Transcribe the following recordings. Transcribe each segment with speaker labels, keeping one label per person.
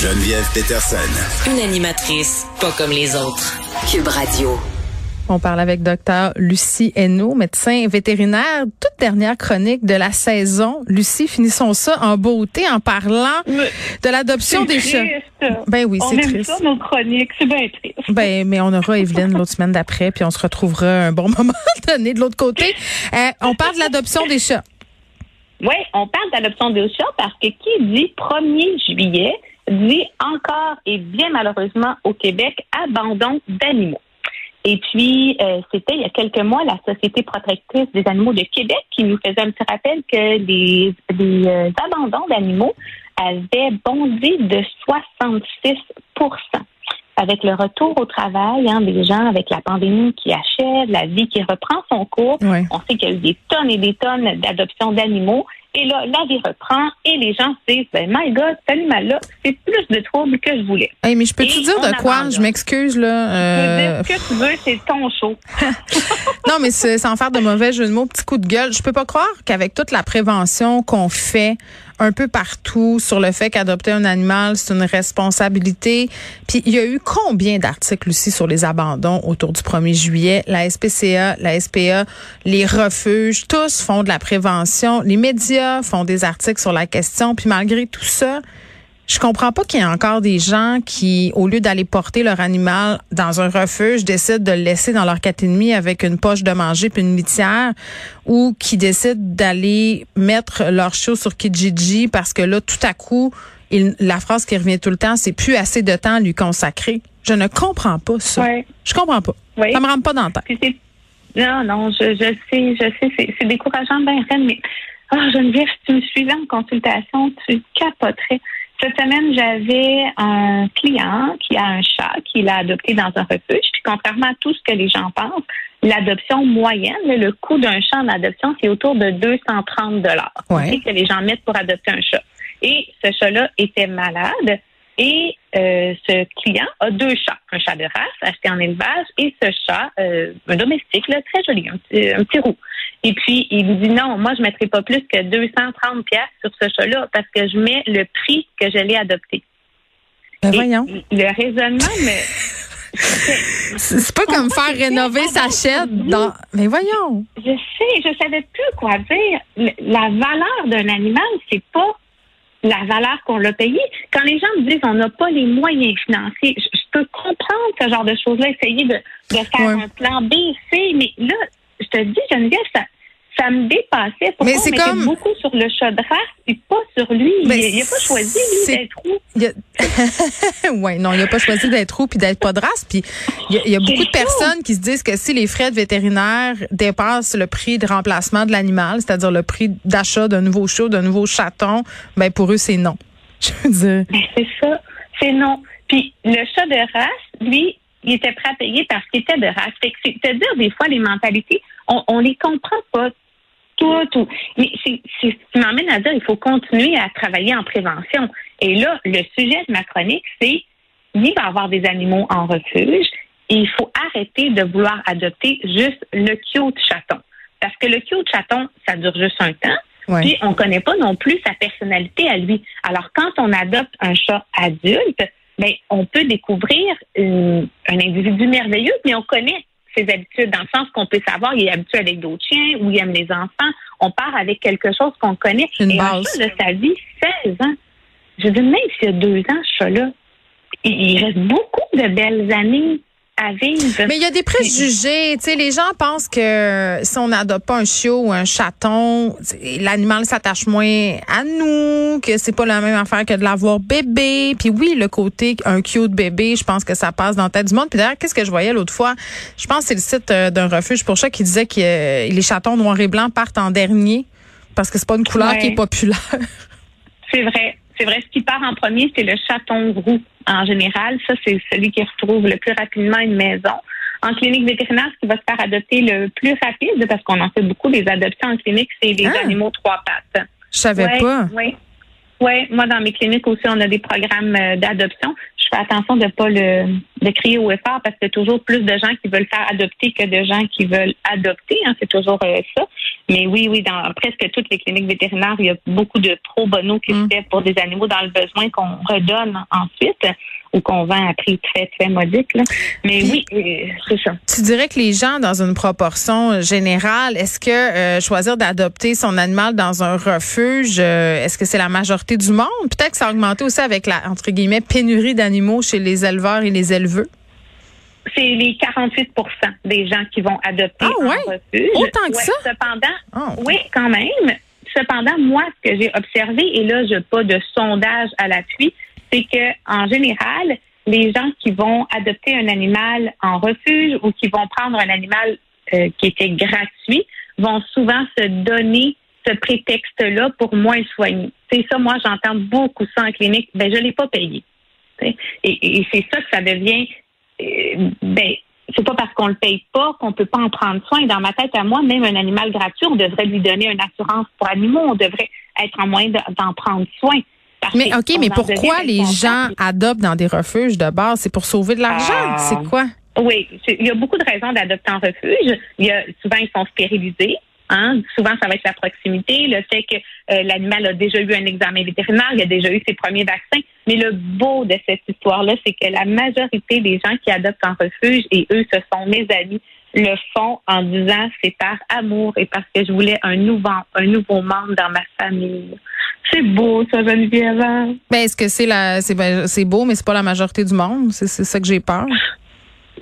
Speaker 1: Geneviève Peterson.
Speaker 2: Une animatrice pas comme les autres. Cube Radio.
Speaker 3: On parle avec docteur Lucie Hainaut, médecin vétérinaire. Toute dernière chronique de la saison. Lucie, finissons ça en beauté en parlant de l'adoption des chats.
Speaker 4: Ben oui, c'est triste. On ça, nos chroniques. C'est bien triste.
Speaker 3: Ben, mais on aura Evelyne l'autre semaine d'après, puis on se retrouvera un bon moment donné de l'autre côté. Euh, on parle de l'adoption des chats.
Speaker 4: Oui, on parle d'adoption des chats parce que qui dit 1er juillet dit encore et bien malheureusement au Québec abandon d'animaux. Et puis, euh, c'était il y a quelques mois la Société protectrice des animaux de Québec qui nous faisait un petit rappel que les, les euh, abandons d'animaux avaient bondi de 66 avec le retour au travail hein, des gens, avec la pandémie qui achève, la vie qui reprend son cours, on sait qu'il y a eu des tonnes et des tonnes d'adoption d'animaux. Et là, la vie reprend et les gens se disent, ben, my God, cet animal-là, c'est plus de troubles que je voulais.
Speaker 3: Hey, mais je peux te dire de quoi? Je m'excuse, là.
Speaker 4: Euh... Je ce que tu veux, c'est ton show.
Speaker 3: non, mais sans faire de mauvais jeu de mots, petit coup de gueule, je peux pas croire qu'avec toute la prévention qu'on fait un peu partout sur le fait qu'adopter un animal, c'est une responsabilité. Puis il y a eu combien d'articles aussi sur les abandons autour du 1er juillet? La SPCA, la SPA, les refuges, tous font de la prévention. Les médias font des articles sur la question. Puis malgré tout ça, je comprends pas qu'il y ait encore des gens qui, au lieu d'aller porter leur animal dans un refuge, décident de le laisser dans leur demi avec une poche de manger puis une litière, ou qui décident d'aller mettre leur chiot sur Kijiji parce que là, tout à coup, la phrase qui revient tout le temps, c'est plus assez de temps à lui consacrer. Je ne comprends pas ça. Je comprends pas. Ça me rentre pas dans le temps.
Speaker 4: Non, non, je, je sais, je sais, c'est décourageant, ben, mais oh, Geneviève, si tu me suivais en consultation, tu capoterais. Cette semaine, j'avais un client qui a un chat qu'il a adopté dans un refuge. Puis contrairement à tout ce que les gens pensent, l'adoption moyenne, le coût d'un chat en adoption, c'est autour de 230 dollars que les gens mettent pour adopter un chat. Et ce chat-là était malade. Et euh, ce client a deux chats, un chat de race acheté en élevage et ce chat, euh, un domestique, là, très joli, un petit, un petit roux. Et puis, il me dit non, moi, je ne mettrai pas plus que 230 pièces sur ce chat-là parce que je mets le prix que je l'ai adopté.
Speaker 3: Ben voyons.
Speaker 4: Le raisonnement mais
Speaker 3: C'est pas comme faire rénover sa chaîne dans. Mais voyons.
Speaker 4: Je sais, je savais plus quoi dire. La valeur d'un animal, c'est pas la valeur qu'on l'a payé. Quand les gens me disent on n'a pas les moyens financiers, je, peux comprendre ce genre de choses-là, essayer de, faire un plan B, C, mais là, je te dis, Geneviève, ça, ça me dépassait. Pourquoi mais c'est comme beaucoup sur le chat de race et pas sur lui. il n'a pas choisi lui d'être roux. A...
Speaker 3: oui, non, il n'a pas choisi d'être roux puis d'être pas de race. Puis il y a, beaucoup de personnes qui se disent que si les frais de vétérinaire dépassent le prix de remplacement de l'animal, c'est-à-dire le prix d'achat d'un nouveau chat, d'un nouveau chaton, ben pour eux c'est non. Je veux dire.
Speaker 4: Ben, c'est ça, c'est non. Puis le chat de race, lui, il était prêt à payer parce qu'il était de race. C'est-à-dire, des fois, les mentalités, on, on les comprend pas tout, tout. Mais c'est ce qui m'amène à dire il faut continuer à travailler en prévention. Et là, le sujet de ma chronique, c'est il va y avoir des animaux en refuge et il faut arrêter de vouloir adopter juste le cute chaton. Parce que le cute chaton, ça dure juste un temps. Puis on connaît pas non plus sa personnalité à lui. Alors quand on adopte un chat adulte, ben on peut découvrir un individu merveilleux, mais on connaît ses habitudes, dans le sens qu'on peut savoir il est habitué avec d'autres chiens ou il aime les enfants. On part avec quelque chose qu'on connaît.
Speaker 3: Une
Speaker 4: Et
Speaker 3: base.
Speaker 4: de sa vie, 16 ans. Je dis, même s'il y a deux ans, ce chat-là, il reste beaucoup de belles années
Speaker 3: mais il y a des préjugés. Tu sais, les gens pensent que si on n'adopte pas un chiot ou un chaton, l'animal s'attache moins à nous, que c'est pas la même affaire que de l'avoir bébé. Puis oui, le côté un cute bébé, je pense que ça passe dans la tête du monde. Puis d'ailleurs, qu'est-ce que je voyais l'autre fois? Je pense que c'est le site euh, d'un refuge pour chats qui disait que euh, les chatons noirs et blancs partent en dernier parce que c'est pas une couleur qui est populaire.
Speaker 4: C'est vrai. C'est vrai, ce qui part en premier, c'est le chaton roux en général. Ça, c'est celui qui retrouve le plus rapidement une maison. En clinique vétérinaire, ce qui va se faire adopter le plus rapide, parce qu'on en fait beaucoup des adoptions en clinique, c'est les ah! animaux trois pattes.
Speaker 3: Je savais pas.
Speaker 4: Oui. Oui, moi, dans mes cliniques aussi, on a des programmes euh, d'adoption. Je fais attention de ne pas le de crier au effort parce qu'il y a toujours plus de gens qui veulent faire adopter que de gens qui veulent adopter. Hein, c'est toujours euh, ça. Mais oui, oui, dans presque toutes les cliniques vétérinaires, il y a beaucoup de pro bono qui se mm. fait pour des animaux dans le besoin qu'on redonne ensuite ou qu'on vend à prix très, très modique. Mais oui, euh, c'est ça.
Speaker 3: Tu dirais que les gens, dans une proportion générale, est-ce que euh, choisir d'adopter son animal dans un refuge, euh, est-ce que c'est la majorité du monde? Peut-être que ça a augmenté aussi avec la, entre guillemets, pénurie d'animaux chez les éleveurs et les éleveurs
Speaker 4: c'est les 48% des gens qui vont adopter
Speaker 3: ah, ouais? refuge. Autant que ça?
Speaker 4: Cependant, ah, oui, quand même. Cependant, moi, ce que j'ai observé, et là, je n'ai pas de sondage à l'appui, c'est que en général, les gens qui vont adopter un animal en refuge ou qui vont prendre un animal euh, qui était gratuit vont souvent se donner ce prétexte-là pour moins soigner. C'est ça, moi, j'entends beaucoup ça en clinique. Ben, je l'ai pas payé. Et, et c'est ça que ça devient ben, c'est pas parce qu'on le paye pas qu'on peut pas en prendre soin. Dans ma tête à moi, même un animal gratuit, on devrait lui donner une assurance pour animaux. On devrait être en moyen d'en prendre soin.
Speaker 3: Mais OK, mais pourquoi les gens adoptent dans des refuges de base? C'est pour sauver de l'argent? Ah. c'est quoi?
Speaker 4: Oui, il y a beaucoup de raisons d'adopter en refuge. Il y a, souvent, ils sont stérilisés. Hein? Souvent, ça va être la proximité, le fait que euh, l'animal a déjà eu un examen vétérinaire, il a déjà eu ses premiers vaccins. Mais le beau de cette histoire-là, c'est que la majorité des gens qui adoptent en refuge, et eux, ce sont mes amis, le font en disant c'est par amour et parce que je voulais un nouveau, un nouveau membre dans ma famille. C'est beau, ça, Geneviève.
Speaker 3: Ben, est-ce que c'est la, c'est, ben, c'est beau, mais c'est pas la majorité du monde? C'est, c'est ça que j'ai peur.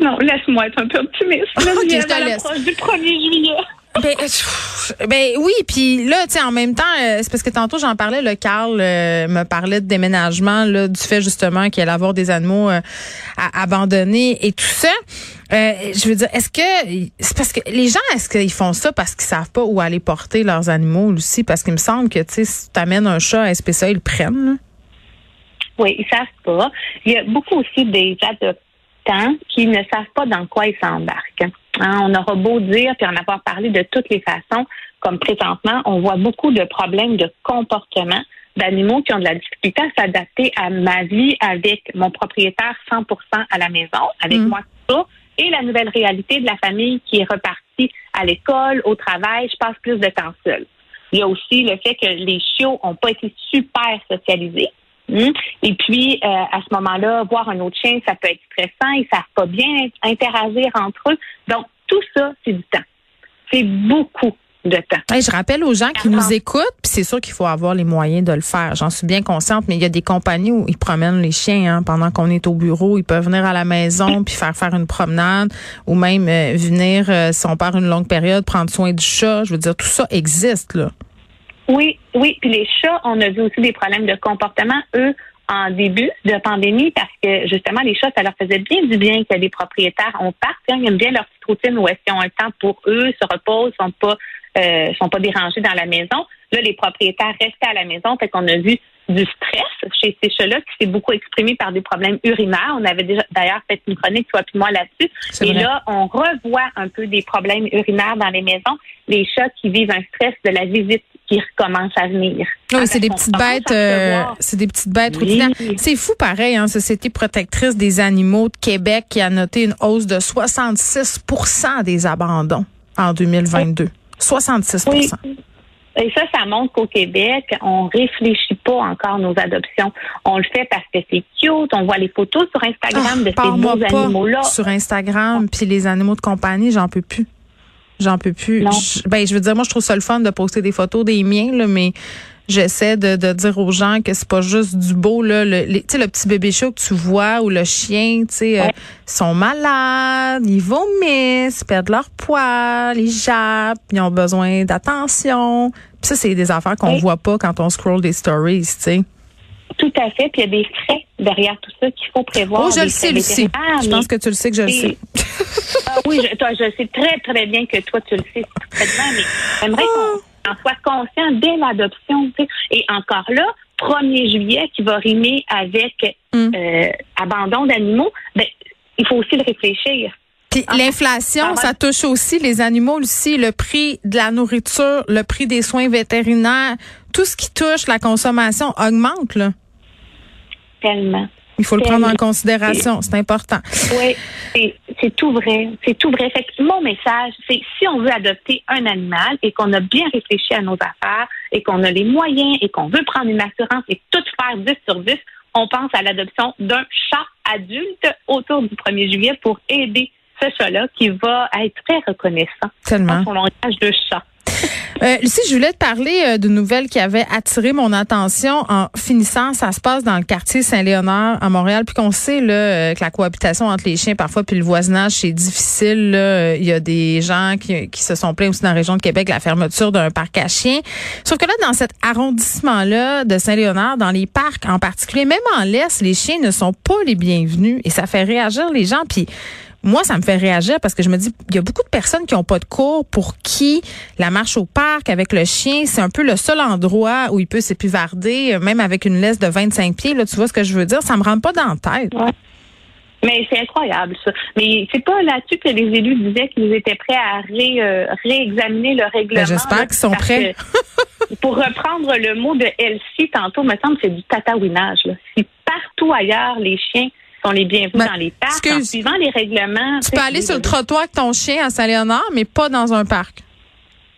Speaker 4: Non, laisse-moi être un peu optimiste. okay, à l'approche du 1er juillet.
Speaker 3: Ben, euh, ben, oui, puis là, tu sais, en même temps, euh, c'est parce que tantôt j'en parlais, le Carl euh, me parlait de déménagement, là, du fait justement qu'il allait avoir des animaux abandonnés et tout ça. je veux dire, est-ce que c'est parce que les gens, est-ce qu'ils font ça parce qu'ils savent pas où aller porter leurs animaux aussi? Parce qu'il me semble que tu sais, si tu amènes un chat à SPCA, ils le prennent.
Speaker 4: Oui, ils savent pas. Il y a beaucoup aussi des adoptants qui ne savent pas dans quoi ils s'embarquent. Hein, on aura beau dire, puis en avoir parlé de toutes les façons, comme présentement, on voit beaucoup de problèmes de comportement d'animaux qui ont de la difficulté à s'adapter à ma vie avec mon propriétaire 100% à la maison, avec mm. moi tout et la nouvelle réalité de la famille qui est repartie à l'école, au travail, je passe plus de temps seul. Il y a aussi le fait que les chiots n'ont pas été super socialisés. Et puis, euh, à ce moment-là, voir un autre chien, ça peut être stressant. Ils savent pas bien interagir entre eux. Donc, tout ça, c'est du temps. C'est beaucoup de temps.
Speaker 3: je rappelle aux gens qui nous écoutent, puis c'est sûr qu'il faut avoir les moyens de le faire. J'en suis bien consciente, mais il y a des compagnies où ils promènent les chiens hein, pendant qu'on est au bureau. Ils peuvent venir à la maison puis faire faire une promenade, ou même euh, venir, euh, si on part une longue période, prendre soin du chat. Je veux dire, tout ça existe là.
Speaker 4: Oui, oui. Puis les chats, on a vu aussi des problèmes de comportement. Eux, en début de pandémie, parce que justement, les chats, ça leur faisait bien du bien que les propriétaires on parte. Hein, ils aiment bien leur petite routine où est-ce qu'ils ont un temps pour eux, se reposent, sont pas euh, sont pas dérangés dans la maison. Là, les propriétaires restaient à la maison, fait qu'on a vu du stress chez ces chats-là qui s'est beaucoup exprimé par des problèmes urinaires. On avait déjà d'ailleurs fait une chronique, toi puis moi, là-dessus. Et là, on revoit un peu des problèmes urinaires dans les maisons. Les chats qui vivent un stress de la visite qui recommence à venir.
Speaker 3: Oui, c'est des, petites bêtes, euh, c'est des petites bêtes C'est fou pareil, hein, Société protectrice des animaux de Québec qui a noté une hausse de 66 des abandons en 2022. 66
Speaker 4: Et ça, ça montre qu'au Québec, on réfléchit pas encore nos adoptions. On le fait parce que c'est cute. On voit les photos sur Instagram de ah, ces beaux animaux-là.
Speaker 3: Sur Instagram, puis les animaux de compagnie, j'en peux plus. J'en peux plus. Je, ben, je veux dire, moi, je trouve ça le fun de poster des photos des miens, là, mais j'essaie de, de, dire aux gens que c'est pas juste du beau là. Le le petit bébé chat que tu vois ou le chien tu sais euh, sont malades ils vomissent ils perdent leur poids ils jappent ils ont besoin d'attention. Ça c'est des affaires qu'on voit pas quand on scroll des stories tu sais
Speaker 4: tout à fait. Puis il y a des frais derrière tout ça qu'il faut prévoir.
Speaker 3: Oh, je le sais, Lucie. Je pense que tu le sais que je le sais.
Speaker 4: ah, oui, je, toi, je sais très, très bien que toi, tu le sais très bien, mais j'aimerais qu'on en soit conscient dès l'adoption. Et encore là, 1er juillet, qui va rimer avec mm. euh, abandon d'animaux, ben, il faut aussi le réfléchir.
Speaker 3: Puis ah. l'inflation, ça touche aussi les animaux aussi, le prix de la nourriture, le prix des soins vétérinaires, tout ce qui touche la consommation augmente là.
Speaker 4: Tellement.
Speaker 3: Il faut le prendre en considération. C'est important.
Speaker 4: Oui, c'est tout vrai. C'est tout vrai. Fait mon message, c'est si on veut adopter un animal et qu'on a bien réfléchi à nos affaires et qu'on a les moyens et qu'on veut prendre une assurance et tout faire 10 sur 10, on pense à l'adoption d'un chat adulte autour du 1er juillet pour aider ce chat-là qui va être très reconnaissant
Speaker 3: Tellement.
Speaker 4: son langage de chat.
Speaker 3: Euh, Lucie, je voulais te parler euh, d'une nouvelle qui avait attiré mon attention en finissant. Ça se passe dans le quartier Saint-Léonard à Montréal. Puis qu'on sait là, euh, que la cohabitation entre les chiens parfois puis le voisinage, c'est difficile. Là. Il y a des gens qui, qui se sont plaints aussi dans la région de Québec la fermeture d'un parc à chiens. Sauf que là, dans cet arrondissement-là de Saint-Léonard, dans les parcs en particulier, même en l'Est, les chiens ne sont pas les bienvenus. Et ça fait réagir les gens. Puis moi, ça me fait réagir parce que je me dis, il y a beaucoup de personnes qui n'ont pas de cours pour qui la marche au parc avec le chien, c'est un peu le seul endroit où il peut s'épivarder, même avec une laisse de 25 pieds. Là, tu vois ce que je veux dire? Ça me rentre pas dans la tête.
Speaker 4: Mais c'est incroyable, ça. Mais c'est pas là-dessus que les élus disaient qu'ils étaient prêts à euh, réexaminer le règlement. Ben,
Speaker 3: j'espère qu'ils sont prêts.
Speaker 4: pour reprendre le mot de Elsie tantôt, me semble que c'est du tatouinage. Si partout ailleurs, les chiens sont les bienvenus ben, dans les parcs en suivant les règlements.
Speaker 3: Tu peux aller sur le trottoir avec ton chien à Saint-Léonard, mais pas dans un parc.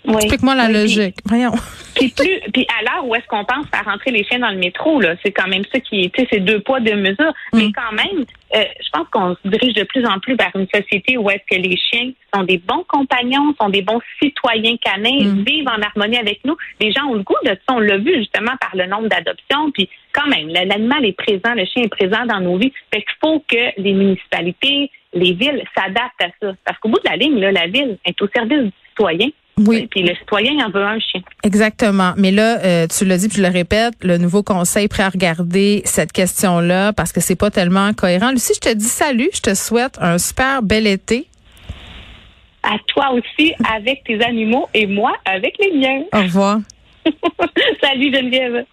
Speaker 3: Explique-moi la logique. Voyons.
Speaker 4: Puis plus, puis à l'heure où est-ce qu'on pense faire rentrer les chiens dans le métro, là, c'est quand même ça qui, tu sais, c'est deux poids deux mesures. Mais mm. quand même, euh, je pense qu'on se dirige de plus en plus vers une société où est-ce que les chiens sont des bons compagnons, sont des bons citoyens canins, mm. vivent en harmonie avec nous. Les gens ont le goût de ça. On l'a vu justement par le nombre d'adoptions. Puis quand même, l'animal est présent, le chien est présent dans nos vies. Fait qu'il faut que les municipalités, les villes s'adaptent à ça. Parce qu'au bout de la ligne, là, la ville est au service du citoyen. Oui. Puis le citoyen en veut un chien.
Speaker 3: Exactement. Mais là, euh, tu l'as dit, puis je le répète, le nouveau conseil prêt à regarder cette question-là parce que c'est pas tellement cohérent. Lucie, je te dis salut, je te souhaite un super bel été.
Speaker 4: À toi aussi, avec tes animaux et moi avec les miens.
Speaker 3: Au revoir.
Speaker 4: salut Geneviève.